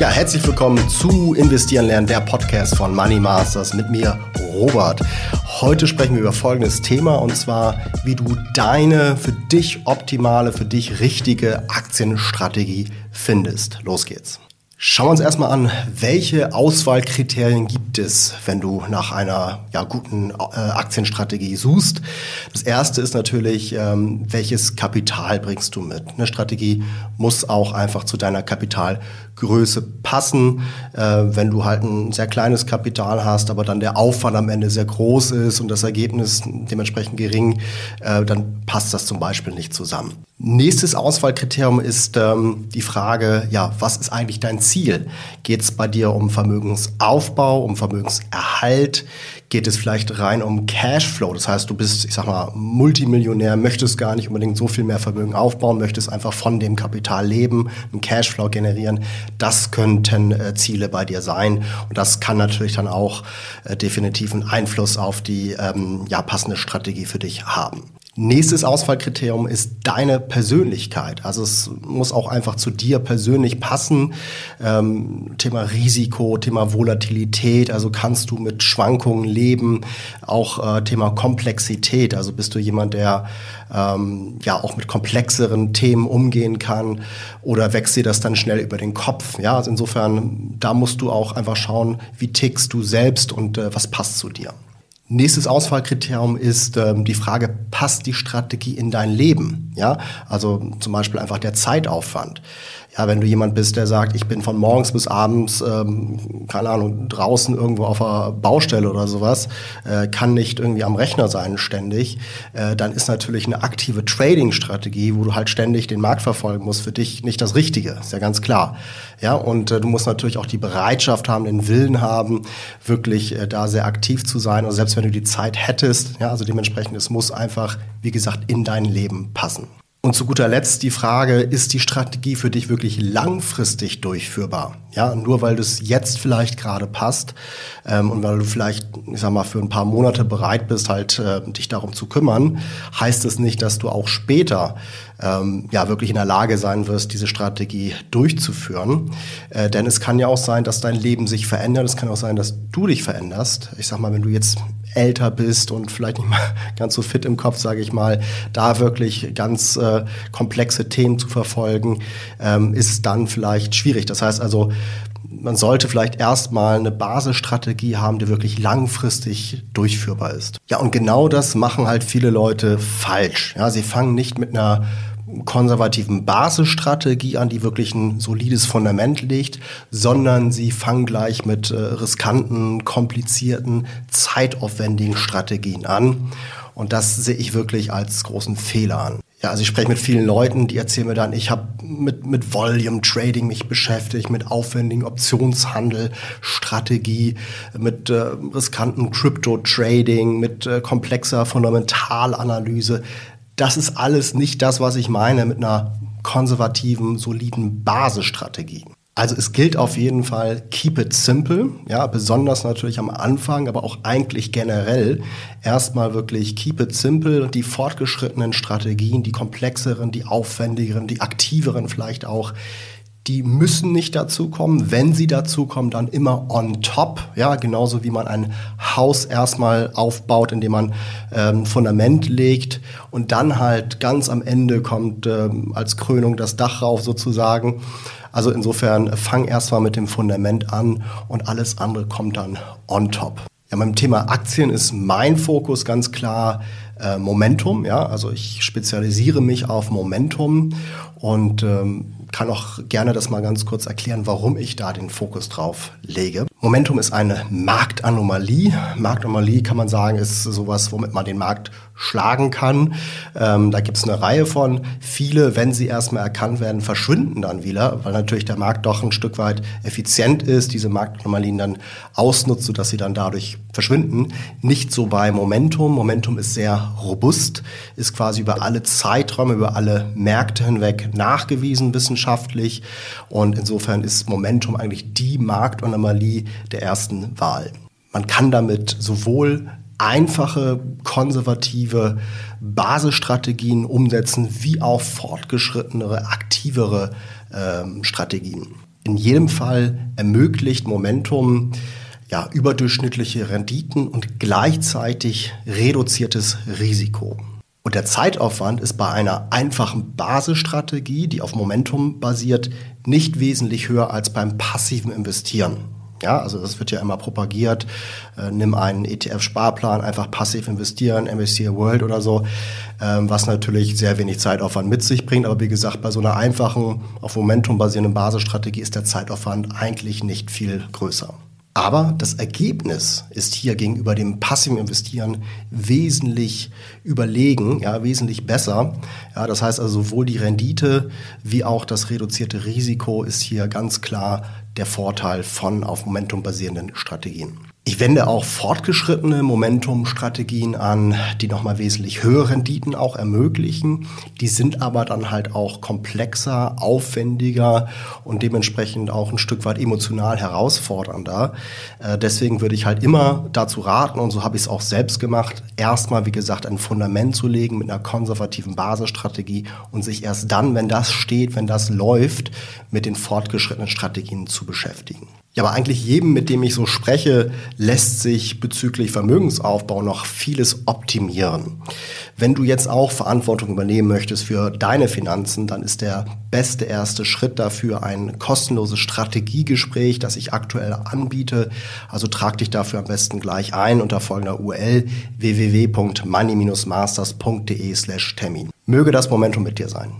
Ja, herzlich willkommen zu Investieren lernen, der Podcast von Money Masters mit mir, Robert. Heute sprechen wir über folgendes Thema und zwar, wie du deine für dich optimale, für dich richtige Aktienstrategie findest. Los geht's. Schauen wir uns erstmal an, welche Auswahlkriterien gibt es, wenn du nach einer ja, guten äh, Aktienstrategie suchst. Das erste ist natürlich, ähm, welches Kapital bringst du mit. Eine Strategie muss auch einfach zu deiner Kapitalgröße passen. Äh, wenn du halt ein sehr kleines Kapital hast, aber dann der Aufwand am Ende sehr groß ist und das Ergebnis dementsprechend gering, äh, dann passt das zum Beispiel nicht zusammen. Nächstes Auswahlkriterium ist ähm, die Frage, ja, was ist eigentlich dein Ziel? Geht es bei dir um Vermögensaufbau, um Vermögenserhalt? Geht es vielleicht rein um Cashflow? Das heißt, du bist, ich sag mal, Multimillionär, möchtest gar nicht unbedingt so viel mehr Vermögen aufbauen, möchtest einfach von dem Kapital leben, einen Cashflow generieren. Das könnten äh, Ziele bei dir sein. Und das kann natürlich dann auch äh, definitiv einen Einfluss auf die ähm, ja, passende Strategie für dich haben. Nächstes Auswahlkriterium ist deine Persönlichkeit. Also es muss auch einfach zu dir persönlich passen. Ähm, Thema Risiko, Thema Volatilität. Also kannst du mit Schwankungen leben. Auch äh, Thema Komplexität. Also bist du jemand, der ähm, ja auch mit komplexeren Themen umgehen kann oder wächst dir das dann schnell über den Kopf. Ja, also insofern da musst du auch einfach schauen, wie tickst du selbst und äh, was passt zu dir. Nächstes Auswahlkriterium ist ähm, die Frage, passt die Strategie in dein Leben? Ja, also zum Beispiel einfach der Zeitaufwand. Ja, wenn du jemand bist, der sagt, ich bin von morgens bis abends, ähm, keine Ahnung, draußen irgendwo auf einer Baustelle oder sowas, äh, kann nicht irgendwie am Rechner sein ständig, äh, dann ist natürlich eine aktive Trading-Strategie, wo du halt ständig den Markt verfolgen musst, für dich nicht das Richtige, ist ja ganz klar. Ja, und äh, du musst natürlich auch die Bereitschaft haben, den Willen haben, wirklich äh, da sehr aktiv zu sein. Und selbst wenn du die Zeit hättest, ja, also dementsprechend, es muss einfach, wie gesagt, in dein Leben passen. Und zu guter Letzt die Frage, ist die Strategie für dich wirklich langfristig durchführbar? Ja, nur weil das jetzt vielleicht gerade passt ähm, und weil du vielleicht, ich sag mal, für ein paar Monate bereit bist, halt äh, dich darum zu kümmern, heißt es nicht, dass du auch später ähm, ja wirklich in der Lage sein wirst, diese Strategie durchzuführen. Äh, denn es kann ja auch sein, dass dein Leben sich verändert. Es kann auch sein, dass du dich veränderst. Ich sag mal, wenn du jetzt älter bist und vielleicht nicht mal ganz so fit im Kopf, sage ich mal, da wirklich ganz äh, komplexe Themen zu verfolgen, ähm, ist dann vielleicht schwierig. Das heißt also, man sollte vielleicht erstmal eine Basisstrategie haben, die wirklich langfristig durchführbar ist. Ja, und genau das machen halt viele Leute falsch. Ja, sie fangen nicht mit einer konservativen Basisstrategie an, die wirklich ein solides Fundament legt, sondern sie fangen gleich mit äh, riskanten, komplizierten, zeitaufwendigen Strategien an. Und das sehe ich wirklich als großen Fehler an. Ja, also ich spreche mit vielen Leuten, die erzählen mir dann, ich habe mit, mit Volume Trading mich beschäftigt, mit aufwendigen Optionshandel, Strategie, mit äh, riskanten Crypto Trading, mit äh, komplexer Fundamentalanalyse das ist alles nicht das, was ich meine mit einer konservativen, soliden Basisstrategie. Also es gilt auf jeden Fall, keep it simple, ja, besonders natürlich am Anfang, aber auch eigentlich generell erstmal wirklich keep it simple, die fortgeschrittenen Strategien, die komplexeren, die aufwendigeren, die aktiveren vielleicht auch, die müssen nicht dazukommen. Wenn sie dazukommen, dann immer on top. Ja, genauso wie man ein Haus erstmal aufbaut, indem man ähm, Fundament legt und dann halt ganz am Ende kommt ähm, als Krönung das Dach rauf sozusagen. Also insofern fang erstmal mit dem Fundament an und alles andere kommt dann on top. Ja, beim Thema Aktien ist mein Fokus ganz klar äh, Momentum. Ja, also ich spezialisiere mich auf Momentum und ähm, kann auch gerne das mal ganz kurz erklären, warum ich da den Fokus drauf lege. Momentum ist eine Marktanomalie. Marktanomalie kann man sagen, ist sowas, womit man den Markt schlagen kann. Ähm, da gibt es eine Reihe von. Viele, wenn sie erstmal erkannt werden, verschwinden dann wieder, weil natürlich der Markt doch ein Stück weit effizient ist, diese Marktanomalien dann ausnutzt, sodass sie dann dadurch verschwinden. Nicht so bei Momentum. Momentum ist sehr robust, ist quasi über alle Zeiträume, über alle Märkte hinweg nachgewiesen wissenschaftlich. Und insofern ist Momentum eigentlich die Marktanomalie der ersten Wahl. Man kann damit sowohl einfache, konservative Basisstrategien umsetzen, wie auch fortgeschrittenere, aktivere ähm, Strategien. In jedem Fall ermöglicht Momentum ja, überdurchschnittliche Renditen und gleichzeitig reduziertes Risiko. Und der Zeitaufwand ist bei einer einfachen Basisstrategie, die auf Momentum basiert, nicht wesentlich höher als beim passiven Investieren. Ja, also das wird ja immer propagiert. Äh, nimm einen ETF-Sparplan, einfach passiv investieren, MSCI World oder so, ähm, was natürlich sehr wenig Zeitaufwand mit sich bringt. Aber wie gesagt, bei so einer einfachen, auf Momentum basierenden Basisstrategie ist der Zeitaufwand eigentlich nicht viel größer. Aber das Ergebnis ist hier gegenüber dem passiven Investieren wesentlich überlegen, ja, wesentlich besser. Ja, das heißt also sowohl die Rendite wie auch das reduzierte Risiko ist hier ganz klar der Vorteil von auf Momentum basierenden Strategien. Ich wende auch fortgeschrittene Momentum-Strategien an, die nochmal wesentlich höhere Renditen auch ermöglichen. Die sind aber dann halt auch komplexer, aufwendiger und dementsprechend auch ein Stück weit emotional herausfordernder. Äh, deswegen würde ich halt immer dazu raten, und so habe ich es auch selbst gemacht, erstmal, wie gesagt, ein Fundament zu legen mit einer konservativen Basisstrategie und sich erst dann, wenn das steht, wenn das läuft, mit den fortgeschrittenen Strategien zu beschäftigen. Ja, aber eigentlich jedem, mit dem ich so spreche, lässt sich bezüglich Vermögensaufbau noch vieles optimieren. Wenn du jetzt auch Verantwortung übernehmen möchtest für deine Finanzen, dann ist der beste erste Schritt dafür ein kostenloses Strategiegespräch, das ich aktuell anbiete. Also trag dich dafür am besten gleich ein unter folgender URL www.money-masters.de slash Termin. Möge das Momentum mit dir sein.